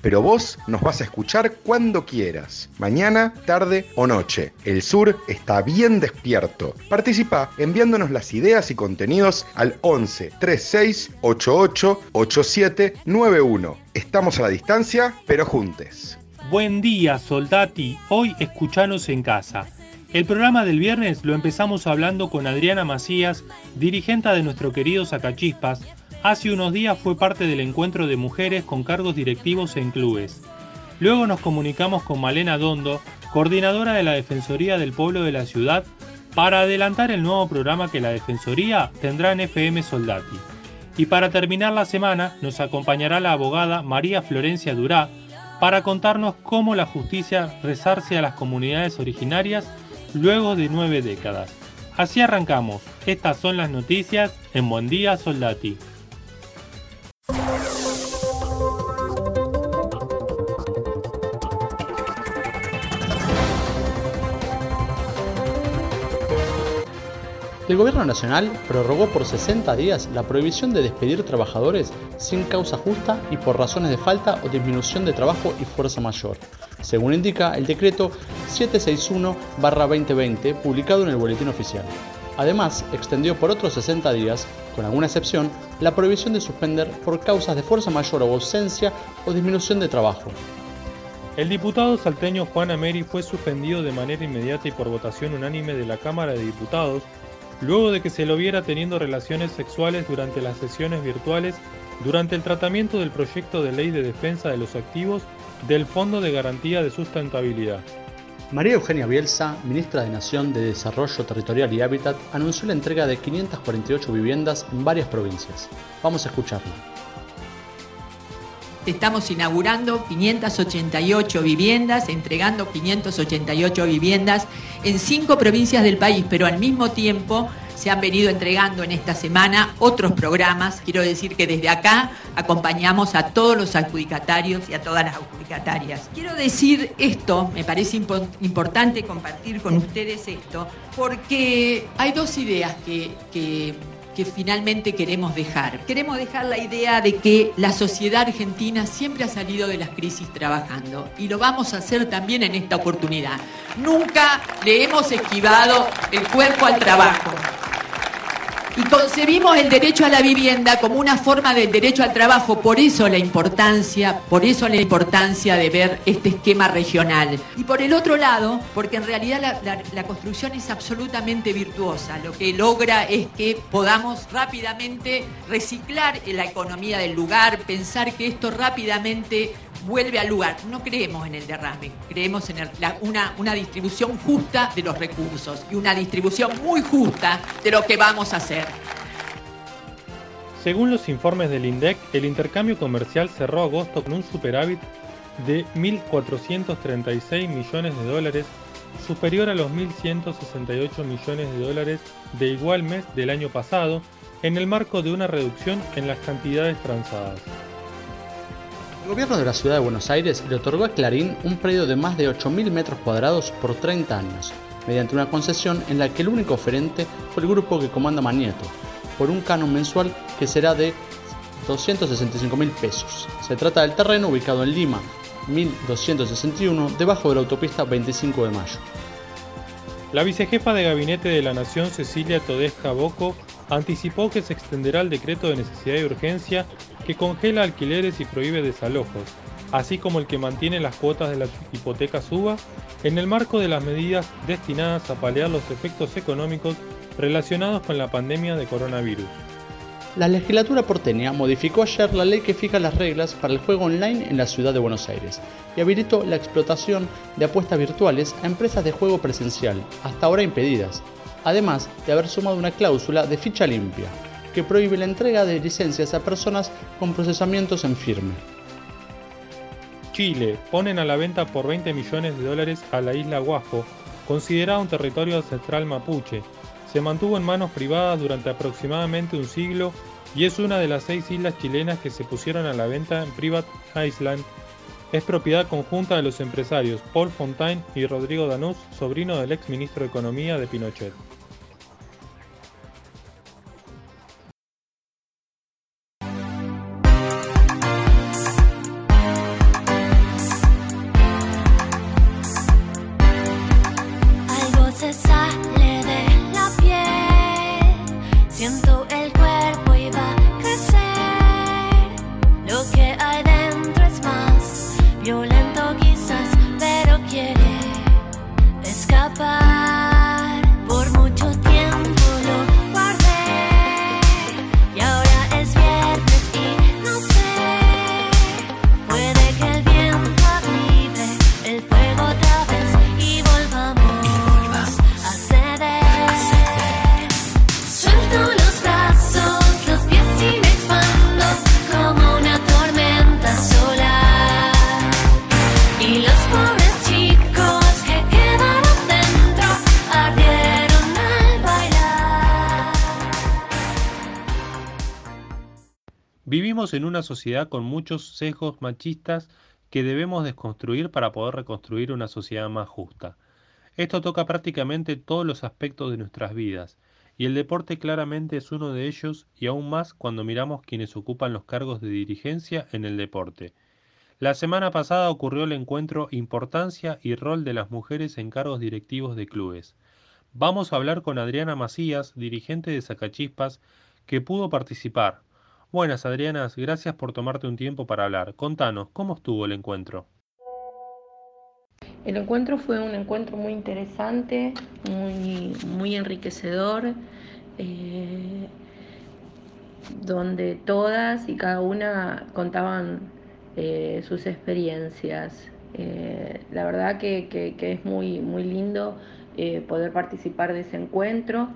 pero vos nos vas a escuchar cuando quieras, mañana, tarde o noche. El sur está bien despierto. Participa enviándonos las ideas y contenidos al 11 36 88 87 91. Estamos a la distancia, pero juntes. Buen día, soldati. Hoy escuchanos en casa. El programa del viernes lo empezamos hablando con Adriana Macías, dirigente de nuestro querido Sacachispas. Hace unos días fue parte del encuentro de mujeres con cargos directivos en clubes. Luego nos comunicamos con Malena Dondo, coordinadora de la Defensoría del Pueblo de la Ciudad, para adelantar el nuevo programa que la Defensoría tendrá en FM Soldati. Y para terminar la semana nos acompañará la abogada María Florencia Durá para contarnos cómo la justicia resarce a las comunidades originarias luego de nueve décadas. Así arrancamos. Estas son las noticias en Buen Día Soldati. El Gobierno Nacional prorrogó por 60 días la prohibición de despedir trabajadores sin causa justa y por razones de falta o disminución de trabajo y fuerza mayor, según indica el decreto 761-2020 publicado en el Boletín Oficial. Además, extendió por otros 60 días, con alguna excepción, la prohibición de suspender por causas de fuerza mayor o ausencia o disminución de trabajo. El diputado salteño Juan Ameri fue suspendido de manera inmediata y por votación unánime de la Cámara de Diputados luego de que se lo viera teniendo relaciones sexuales durante las sesiones virtuales durante el tratamiento del proyecto de ley de defensa de los activos del Fondo de Garantía de Sustentabilidad. María Eugenia Bielsa, ministra de Nación de Desarrollo Territorial y Hábitat, anunció la entrega de 548 viviendas en varias provincias. Vamos a escucharla. Estamos inaugurando 588 viviendas, entregando 588 viviendas en cinco provincias del país, pero al mismo tiempo se han venido entregando en esta semana otros programas. Quiero decir que desde acá acompañamos a todos los adjudicatarios y a todas las adjudicatarias. Quiero decir esto, me parece importante compartir con ustedes esto, porque hay dos ideas que, que que finalmente queremos dejar. Queremos dejar la idea de que la sociedad argentina siempre ha salido de las crisis trabajando y lo vamos a hacer también en esta oportunidad. Nunca le hemos esquivado el cuerpo al trabajo. Y concebimos el derecho a la vivienda como una forma del derecho al trabajo, por eso la importancia, por eso la importancia de ver este esquema regional. Y por el otro lado, porque en realidad la, construcción es absolutamente virtuosa, lo que logra es que podamos rápidamente reciclar la economía del lugar, pensar que esto rápidamente vuelve al lugar. No creemos en el derrame, creemos en una distribución justa de los recursos y una distribución muy justa de lo que vamos a hacer. Según los informes del INDEC, el intercambio comercial cerró agosto con un superávit de 1.436 millones de dólares, superior a los 1.168 millones de dólares de igual mes del año pasado, en el marco de una reducción en las cantidades transadas. El gobierno de la ciudad de Buenos Aires le otorgó a Clarín un predio de más de 8.000 metros cuadrados por 30 años, mediante una concesión en la que el único oferente fue el grupo que comanda Manieto, por un canon mensual que será de 265 mil pesos. Se trata del terreno ubicado en Lima, 1261, debajo de la autopista 25 de Mayo. La vicejefa de gabinete de la Nación, Cecilia Todesca Boco, anticipó que se extenderá el decreto de necesidad y urgencia que congela alquileres y prohíbe desalojos, así como el que mantiene las cuotas de la hipoteca suba, en el marco de las medidas destinadas a paliar los efectos económicos relacionados con la pandemia de coronavirus. La legislatura porteña modificó ayer la ley que fija las reglas para el juego online en la ciudad de Buenos Aires y habilitó la explotación de apuestas virtuales a empresas de juego presencial, hasta ahora impedidas, además de haber sumado una cláusula de ficha limpia, que prohíbe la entrega de licencias a personas con procesamientos en firme. Chile ponen a la venta por 20 millones de dólares a la isla Guajo, considerada un territorio ancestral mapuche. Se mantuvo en manos privadas durante aproximadamente un siglo y es una de las seis islas chilenas que se pusieron a la venta en Private Island. Es propiedad conjunta de los empresarios Paul Fontaine y Rodrigo Danús, sobrino del ex ministro de Economía de Pinochet. En una sociedad con muchos sesgos machistas que debemos desconstruir para poder reconstruir una sociedad más justa. Esto toca prácticamente todos los aspectos de nuestras vidas, y el deporte claramente es uno de ellos y aún más cuando miramos quienes ocupan los cargos de dirigencia en el deporte. La semana pasada ocurrió el encuentro Importancia y rol de las mujeres en cargos directivos de clubes. Vamos a hablar con Adriana Macías, dirigente de Sacachispas, que pudo participar. Buenas Adrianas, gracias por tomarte un tiempo para hablar. Contanos, ¿cómo estuvo el encuentro? El encuentro fue un encuentro muy interesante, muy, muy enriquecedor, eh, donde todas y cada una contaban eh, sus experiencias. Eh, la verdad que, que- es muy, muy lindo poder participar de ese encuentro,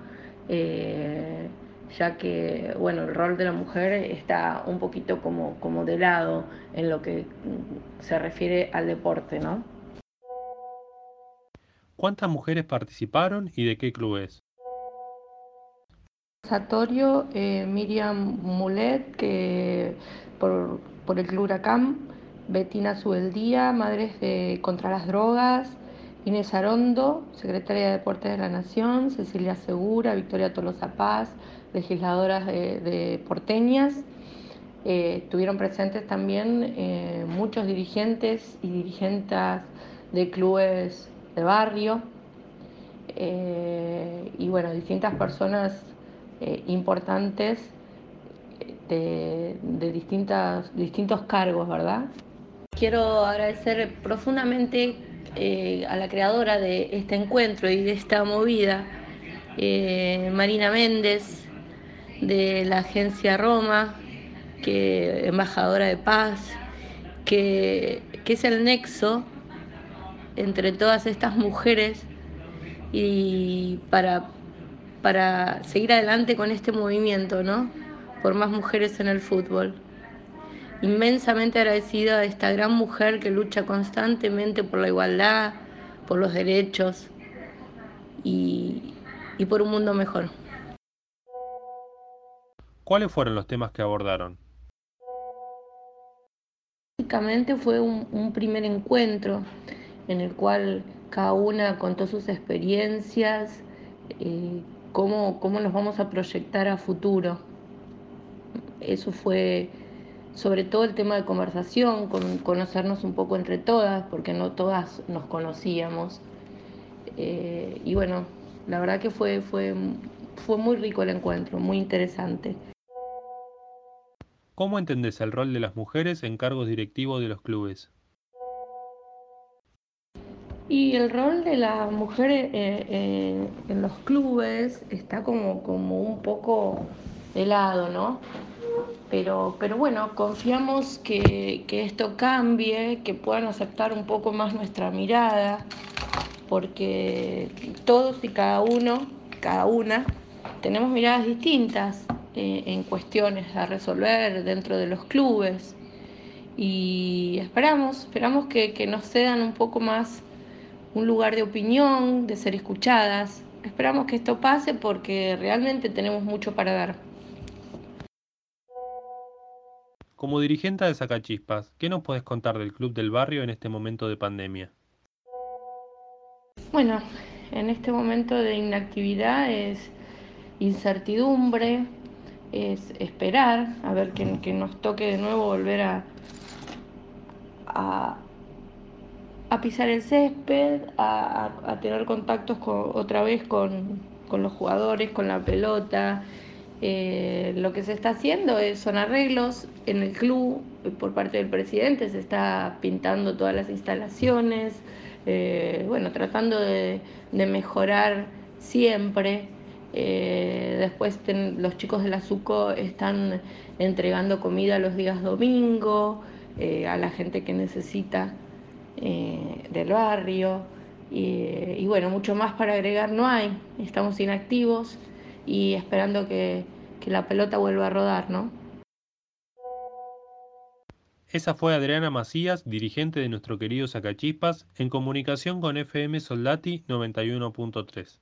ya que bueno, el rol de la mujer está un poquito como, como de lado en lo que se refiere al deporte, ¿no? ¿Cuántas mujeres participaron y de qué clubes? Satorio, eh, Miriam Mulet, que por, por el Club Huracán, Betina Subeldía, Madres de Contra las Drogas, Inés Arondo, Secretaria de Deportes de la Nación, Cecilia Segura, Victoria Tolosa Paz, legisladoras de, porteñas. Eh, estuvieron presentes también eh, muchos dirigentes y dirigentes de clubes de barrio eh, y bueno, distintas personas importantes de, de distintas, distintos cargos, ¿verdad? Quiero agradecer profundamente eh, a la creadora de este encuentro y de esta movida, eh, Marina Méndez, de la agencia Roma, que embajadora de paz, que, que es el nexo entre todas estas mujeres y para, para seguir adelante con este movimiento, ¿no? Por más mujeres en el fútbol. Inmensamente agradecida a esta gran mujer que lucha constantemente por la igualdad, por los derechos y, y por un mundo mejor. ¿Cuáles fueron los temas que abordaron? Básicamente fue un, un primer encuentro en el cual cada una contó sus experiencias, eh, cómo, cómo nos vamos a proyectar a futuro. Eso fue sobre todo el tema de conversación, con, conocernos un poco entre todas, porque no todas nos conocíamos. Eh, y bueno, la verdad que fue, fue, fue muy rico el encuentro, muy interesante. ¿Cómo entendés el rol de las mujeres en cargos directivos de los clubes? Y el rol de la mujer eh, eh, en los clubes está como, como un poco helado, ¿no? Pero, pero bueno, confiamos que, que esto cambie, que puedan aceptar un poco más nuestra mirada, porque todos y cada uno, cada una, tenemos miradas distintas eh, en cuestiones a resolver dentro de los clubes y esperamos, esperamos que, que nos cedan un poco más un lugar de opinión, de ser escuchadas. Esperamos que esto pase porque realmente tenemos mucho para dar. Como dirigente de Sacachispas, ¿qué nos puedes contar del Club del Barrio en este momento de pandemia? Bueno, en este momento de inactividad es incertidumbre, es esperar a ver que, nos toque de nuevo volver a, a, pisar el césped, a, tener contactos con, otra vez con, los jugadores, con la pelota. Eh, lo que se está haciendo es, son arreglos en el club por parte del presidente, se está pintando todas las instalaciones, eh, bueno, tratando de, de mejorar siempre. Eh, después los chicos de la SUCO están entregando comida los días domingo a la gente que necesita del barrio. Y, bueno, mucho más para agregar no hay. Estamos inactivos y esperando que, que la pelota vuelva a rodar, ¿no? Esa fue Adriana Macías, dirigente de nuestro querido Sacachispas, en comunicación con FM Soldati 91.3.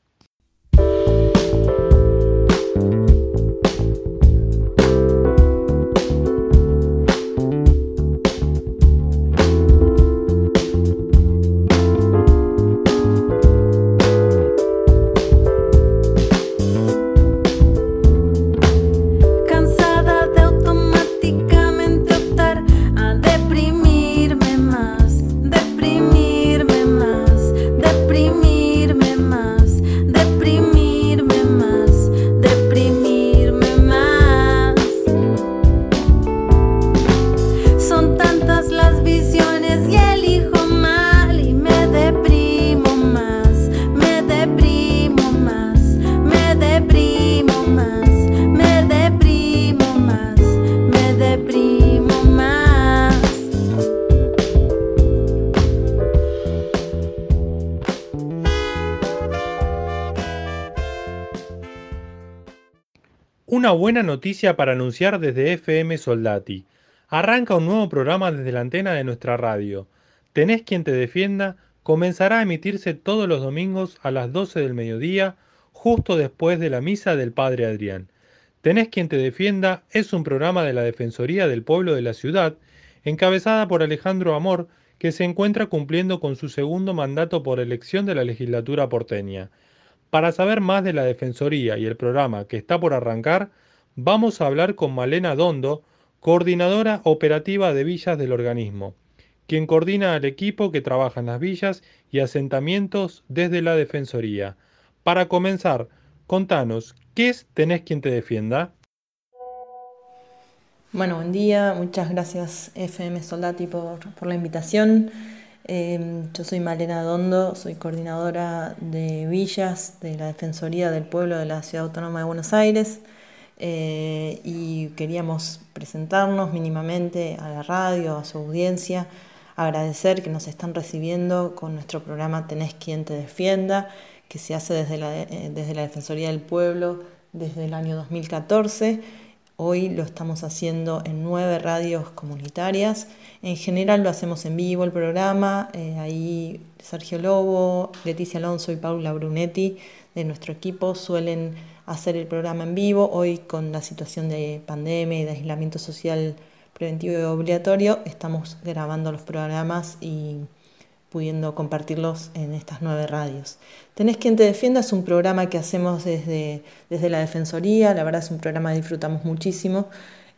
Una buena noticia para anunciar desde FM Soldati. Arranca un nuevo programa desde la antena de nuestra radio. Tenés quien te defienda comenzará a emitirse todos los domingos a las 12 del mediodía, justo después de la misa del Padre Adrián. Tenés quien te defienda es un programa de la Defensoría del Pueblo de la Ciudad, encabezada por Alejandro Amor, que se encuentra cumpliendo con su segundo mandato por elección de la legislatura porteña. Para saber más de la Defensoría y el programa que está por arrancar, vamos a hablar con Malena Dondo, coordinadora operativa de villas del organismo, quien coordina al equipo que trabaja en las villas y asentamientos desde la Defensoría. Para comenzar, contanos, ¿qué es Tenés quien te defienda? Bueno, buen día, muchas gracias FM Soldati por, por la invitación. Eh, yo soy Malena Dondo, soy coordinadora de villas de la Defensoría del Pueblo de la Ciudad Autónoma de Buenos Aires. Eh, y queríamos presentarnos mínimamente a la radio, a su audiencia, agradecer que nos están recibiendo con nuestro programa Tenés quien te defienda, que se hace desde la, eh, desde la Defensoría del Pueblo desde el año 2014 Hoy lo estamos haciendo en nueve radios comunitarias. En general lo hacemos en vivo el programa. Eh, ahí Sergio Lobo, Leticia Alonso y Paula Brunetti de nuestro equipo suelen hacer el programa en vivo. Hoy con la situación de pandemia y de aislamiento social preventivo y obligatorio estamos grabando los programas y pudiendo compartirlos en estas nueve radios. Tenés quien te defienda es un programa que hacemos desde, desde la Defensoría, la verdad es un programa que disfrutamos muchísimo,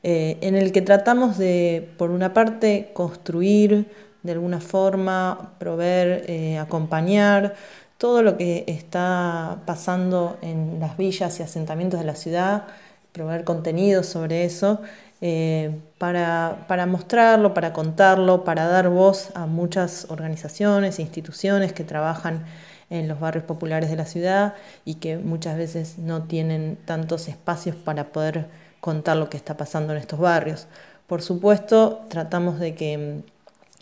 eh, en el que tratamos de, por una parte, construir de alguna forma, proveer, eh, acompañar todo lo que está pasando en las villas y asentamientos de la ciudad, proveer contenido sobre eso eh, para, para, mostrarlo, para contarlo, para dar voz a muchas organizaciones e instituciones que trabajan en los barrios populares de la ciudad y que muchas veces no tienen tantos espacios para poder contar lo que está pasando en estos barrios. Por supuesto, tratamos de que mm,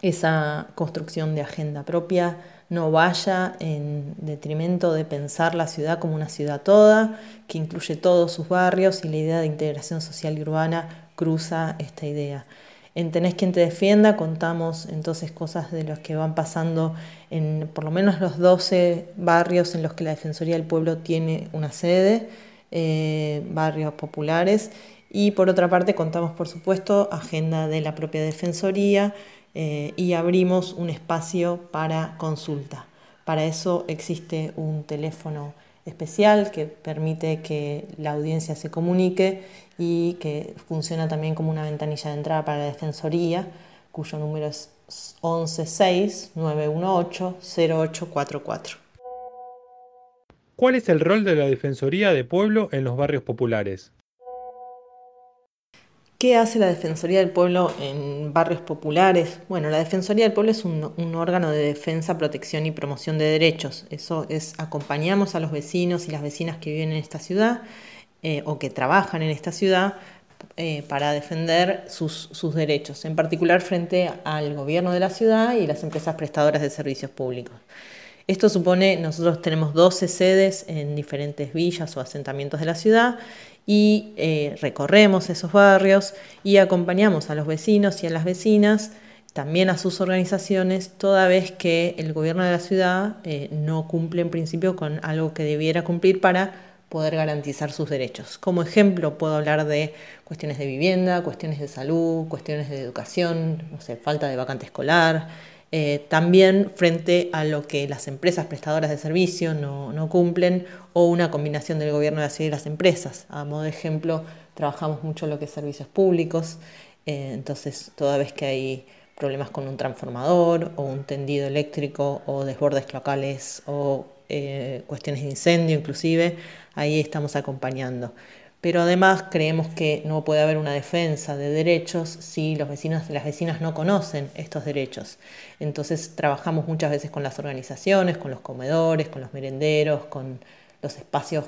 esa construcción de agenda propia no vaya en detrimento de pensar la ciudad como una ciudad toda, que incluye todos sus barrios y la idea de integración social y urbana cruza esta idea. En Tenés quien te defienda contamos entonces cosas de las que van pasando en por lo menos los 12 barrios en los que la Defensoría del Pueblo tiene una sede, eh, barrios populares, y por otra parte contamos por supuesto agenda de la propia Defensoría eh, y abrimos un espacio para consulta. Para eso existe un teléfono especial que permite que la audiencia se comunique y que funciona también como una ventanilla de entrada para la Defensoría, cuyo número es 116-918-0844. ¿Cuál es el rol de la Defensoría de Pueblo en los barrios populares? ¿Qué hace la Defensoría del Pueblo en barrios populares? Bueno, la Defensoría del Pueblo es un, órgano de defensa, protección y promoción de derechos. Eso es, acompañamos a los vecinos y las vecinas que viven en esta ciudad eh, o que trabajan en esta ciudad eh, para defender sus, derechos, en particular frente al gobierno de la ciudad y las empresas prestadoras de servicios públicos. Esto supone, nosotros tenemos 12 sedes en diferentes villas o asentamientos de la ciudad y eh, recorremos esos barrios y acompañamos a los vecinos y a las vecinas, también a sus organizaciones, toda vez que el gobierno de la ciudad no cumple en principio con algo que debiera cumplir para poder garantizar sus derechos. Como ejemplo puedo hablar de cuestiones de vivienda, cuestiones de salud, cuestiones de educación, no sé, falta de vacante escolar, eh, también frente a lo que las empresas prestadoras de servicio no, cumplen o una combinación del gobierno de ciudad y las empresas. A modo de ejemplo, trabajamos mucho lo que es servicios públicos, eh, entonces toda vez que hay problemas con un transformador o un tendido eléctrico o desbordes locales o eh, cuestiones de incendio inclusive, ahí estamos acompañando pero además creemos que no puede haber una defensa de derechos si los vecinos las vecinas no conocen estos derechos. Entonces trabajamos muchas veces con las organizaciones, con los comedores, con los merenderos, con los espacios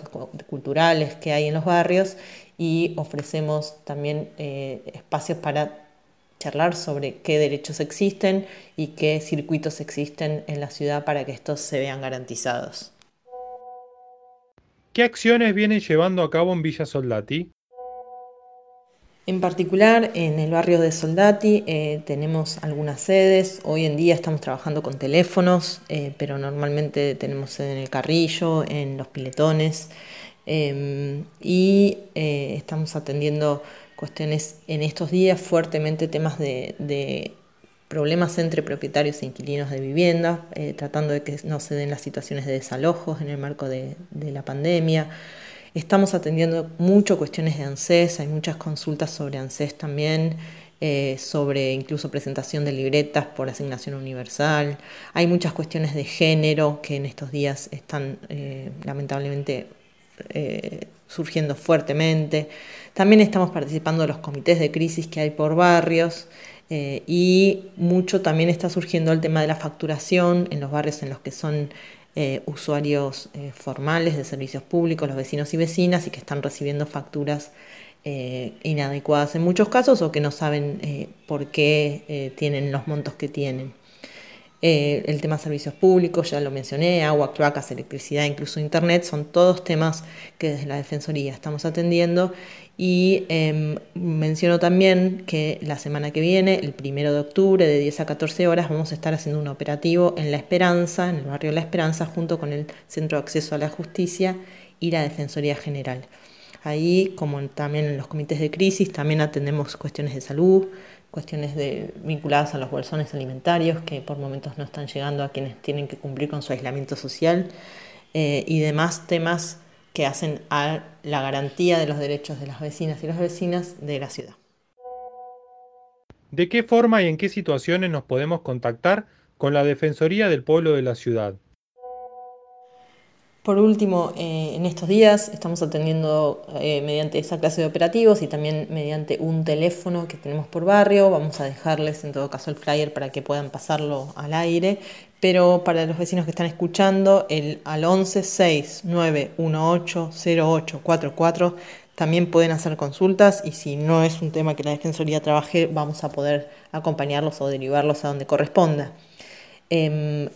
culturales que hay en los barrios y ofrecemos también eh, espacios para charlar sobre qué derechos existen y qué circuitos existen en la ciudad para que estos se vean garantizados. ¿Qué acciones vienen llevando a cabo en Villa Soldati? En particular, en el barrio de Soldati eh, tenemos algunas sedes. Hoy en día estamos trabajando con teléfonos, eh, pero normalmente tenemos sede en el Carrillo, en los Piletones, em, y eh, estamos atendiendo cuestiones en estos días fuertemente temas de problemas entre propietarios e inquilinos de vivienda, eh, tratando de que no se den las situaciones de desalojos en el marco de, la pandemia. Estamos atendiendo mucho cuestiones de ANSES, hay muchas consultas sobre ANSES también, eh, sobre incluso presentación de libretas por asignación universal. Hay muchas cuestiones de género que en estos días están eh, lamentablemente surgiendo fuertemente. También estamos participando de los comités de crisis que hay por barrios. Eh, y mucho también está surgiendo el tema de la facturación en los barrios en los que son eh, usuarios eh, formales de servicios públicos, los vecinos y vecinas, y que están recibiendo facturas inadecuadas en muchos casos o que no saben por qué tienen los montos que tienen. El tema servicios públicos, ya lo mencioné, agua, cloacas, electricidad, incluso internet, son todos temas que desde la Defensoría estamos atendiendo y em, menciono también que la semana que viene, el primero de octubre, de 10 a 14 horas, vamos a estar haciendo un operativo en La Esperanza, en el barrio La Esperanza, junto con el Centro de Acceso a la Justicia y la Defensoría General. Ahí, como también en los comités de crisis, también atendemos cuestiones de salud, cuestiones de, vinculadas a los bolsones alimentarios que por momentos no están llegando a quienes tienen que cumplir con su aislamiento social eh, y demás temas que hacen a la garantía de los derechos de las vecinas y las vecinas de la ciudad. ¿De qué forma y en qué situaciones nos podemos contactar con la Defensoría del Pueblo de la Ciudad? Por último, eh, en estos días estamos atendiendo eh, mediante esa clase de operativos y también mediante un teléfono que tenemos por barrio. Vamos a dejarles en todo caso el flyer para que puedan pasarlo al aire. Pero para los vecinos que están escuchando, el al 11 6 0844 también pueden hacer consultas y si no es un tema que la Defensoría trabaje, vamos a poder acompañarlos o derivarlos a donde corresponda. Em,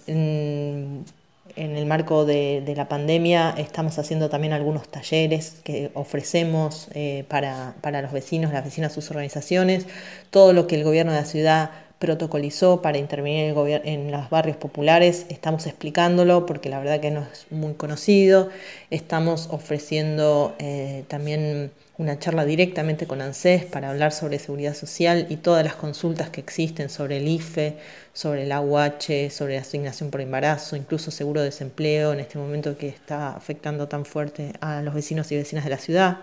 en el marco de, la pandemia estamos haciendo también algunos talleres que ofrecemos eh, para, los vecinos, las vecinas, sus organizaciones, todo lo que el gobierno de la ciudad protocolizó para intervenir en los barrios populares, estamos explicándolo porque la verdad que no es muy conocido, estamos ofreciendo eh, también una charla directamente con ANSES para hablar sobre seguridad social y todas las consultas que existen sobre el IFE, sobre el AUH, sobre asignación por embarazo, incluso seguro de desempleo en este momento que está afectando tan fuerte a los vecinos y vecinas de la ciudad.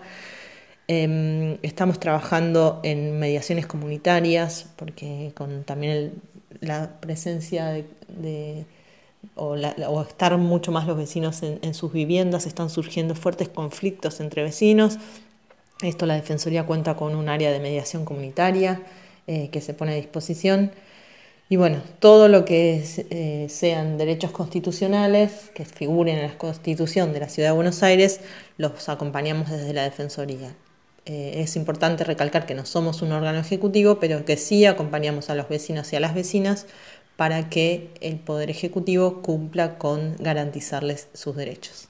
Em, estamos trabajando en mediaciones comunitarias porque con también la presencia de, o, estar mucho más los vecinos en sus viviendas, están surgiendo fuertes conflictos entre vecinos esto la Defensoría cuenta con un área de mediación comunitaria eh, que se pone a disposición. Y bueno, todo lo que eh, sean derechos constitucionales que figuren en la Constitución de la Ciudad de Buenos Aires, los acompañamos desde la Defensoría. Eh, es importante recalcar que no somos un órgano ejecutivo, pero que sí acompañamos a los vecinos y a las vecinas para que el Poder Ejecutivo cumpla con garantizarles sus derechos.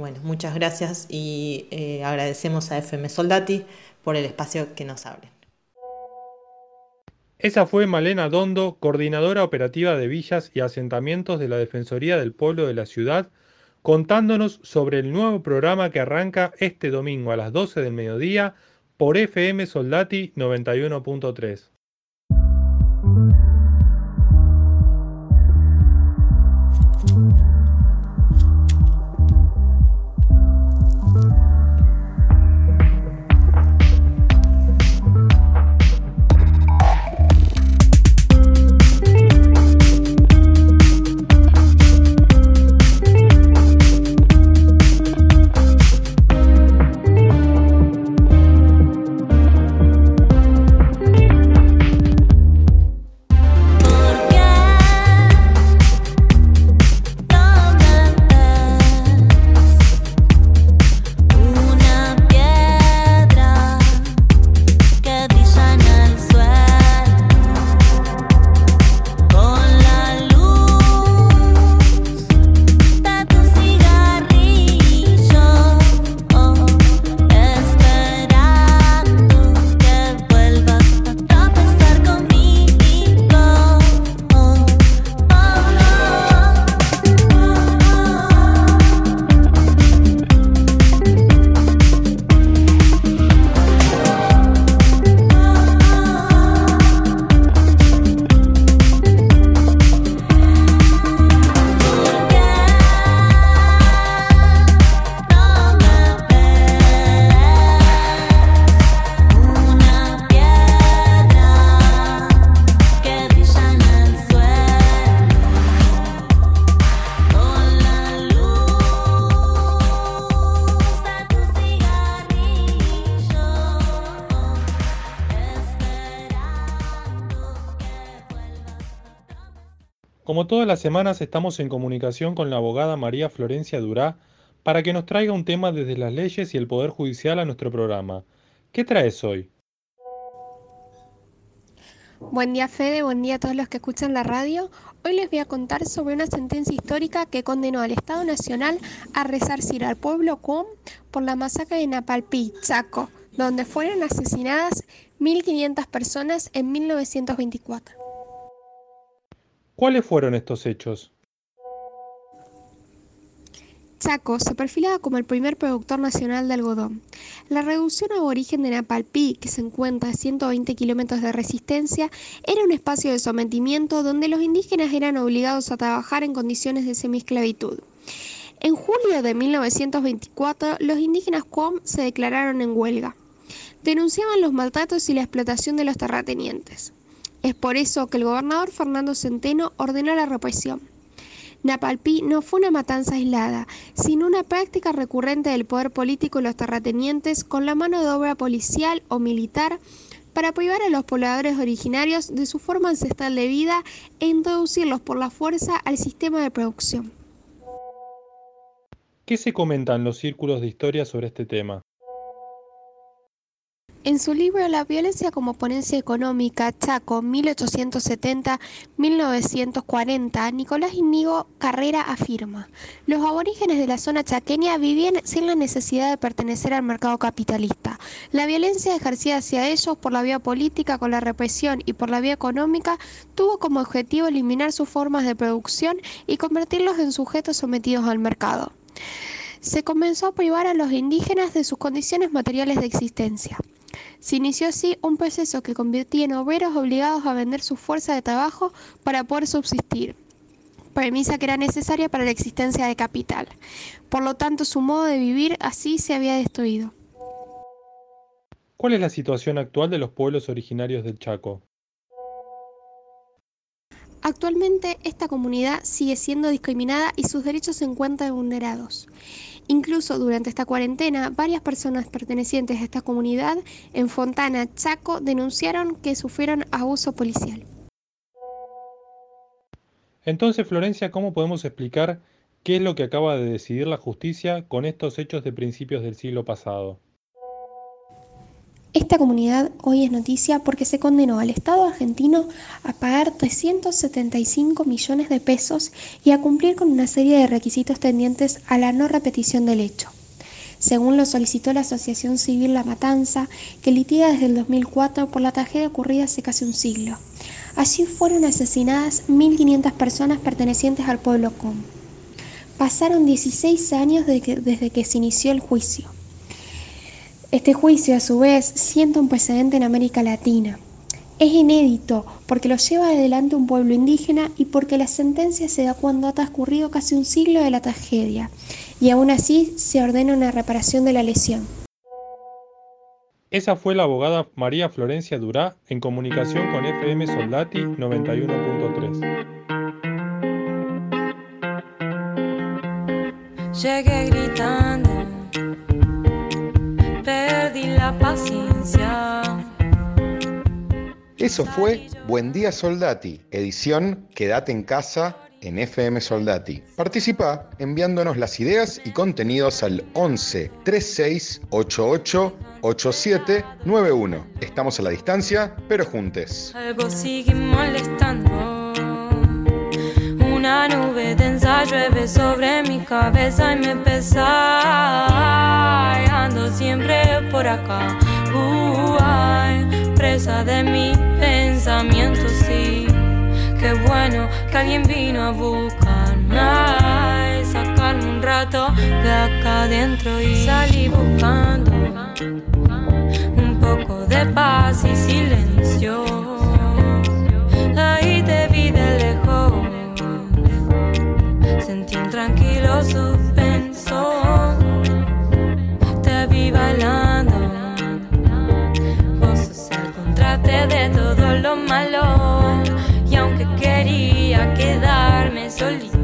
Bueno, muchas gracias y eh, agradecemos a FM Soldati por el espacio que nos abren. Esa fue Malena Dondo, coordinadora operativa de villas y asentamientos de la Defensoría del Pueblo de la Ciudad, contándonos sobre el nuevo programa que arranca este domingo a las 12 del mediodía por FM Soldati 91.3. Como todas las semanas estamos en comunicación con la abogada María Florencia Durá para que nos traiga un tema desde las leyes y el Poder Judicial a nuestro programa. ¿Qué traes hoy? Buen día Fede, buen día a todos los que escuchan la radio. Hoy les voy a contar sobre una sentencia histórica que condenó al Estado Nacional a resarcir al pueblo Com por la masacre de Napalpí, Chaco, donde fueron asesinadas 1.500 personas en 1924. ¿Cuáles fueron estos hechos? Chaco se perfilaba como el primer productor nacional de algodón. La reducción aborigen de Napalpí, que se encuentra a 120 kilómetros de resistencia, era un espacio de sometimiento donde los indígenas eran obligados a trabajar en condiciones de semiesclavitud. En julio de 1924, los indígenas Cuom se declararon en huelga. Denunciaban los maltratos y la explotación de los terratenientes. Es por eso que el gobernador Fernando Centeno ordenó la represión. Napalpí no fue una matanza aislada, sino una práctica recurrente del poder político y los terratenientes con la mano de obra policial o militar para privar a los pobladores originarios de su forma ancestral de vida e introducirlos por la fuerza al sistema de producción. ¿Qué se comentan los círculos de historia sobre este tema? En su libro La violencia como ponencia económica, Chaco, 1870-1940, Nicolás Inigo Carrera afirma, los aborígenes de la zona chaqueña vivían sin la necesidad de pertenecer al mercado capitalista. La violencia ejercida hacia ellos por la vía política con la represión y por la vía económica tuvo como objetivo eliminar sus formas de producción y convertirlos en sujetos sometidos al mercado. Se comenzó a privar a los indígenas de sus condiciones materiales de existencia. Se inició así un proceso que convertía en obreros obligados a vender su fuerza de trabajo para poder subsistir, premisa que era necesaria para la existencia de capital. Por lo tanto, su modo de vivir así se había destruido. ¿Cuál es la situación actual de los pueblos originarios del Chaco? Actualmente esta comunidad sigue siendo discriminada y sus derechos se encuentran vulnerados. Incluso durante esta cuarentena, varias personas pertenecientes a esta comunidad en Fontana, Chaco, denunciaron que sufrieron abuso policial. Entonces, Florencia, ¿cómo podemos explicar qué es lo que acaba de decidir la justicia con estos hechos de principios del siglo pasado? Esta comunidad hoy es noticia porque se condenó al Estado argentino a pagar 375 millones de pesos y a cumplir con una serie de requisitos tendientes a la no repetición del hecho. Según lo solicitó la Asociación Civil La Matanza, que litiga desde el 2004 por la tragedia ocurrida hace casi un siglo. Allí fueron asesinadas 1.500 personas pertenecientes al pueblo com. Pasaron 16 años desde que se inició el juicio. Este juicio, a su vez, sienta un precedente en América Latina. Es inédito porque lo lleva adelante un pueblo indígena y porque la sentencia se da cuando ha transcurrido casi un siglo de la tragedia, y aún así se ordena una reparación de la lesión. Esa fue la abogada María Florencia Durá en comunicación con FM Soldati 91.3. Llegué Eso fue Buen Día Soldati, edición Quédate en casa en FM Soldati. Participa enviándonos las ideas y contenidos al 11 36 88 87 91. Estamos a la distancia, pero juntes. Algo sigue molestando. Una nube densa llueve sobre mi cabeza y me pesa. Ando siempre por acá. Presa de mi pensamiento, sí. Qué bueno que alguien vino a buscarme. Sacarme un rato de acá adentro y salí buscando un poco de paz y silencio. Ahí te vi de lejos sentí un tranquilo suspenso. De todo lo malo. Y aunque quería quedarme solita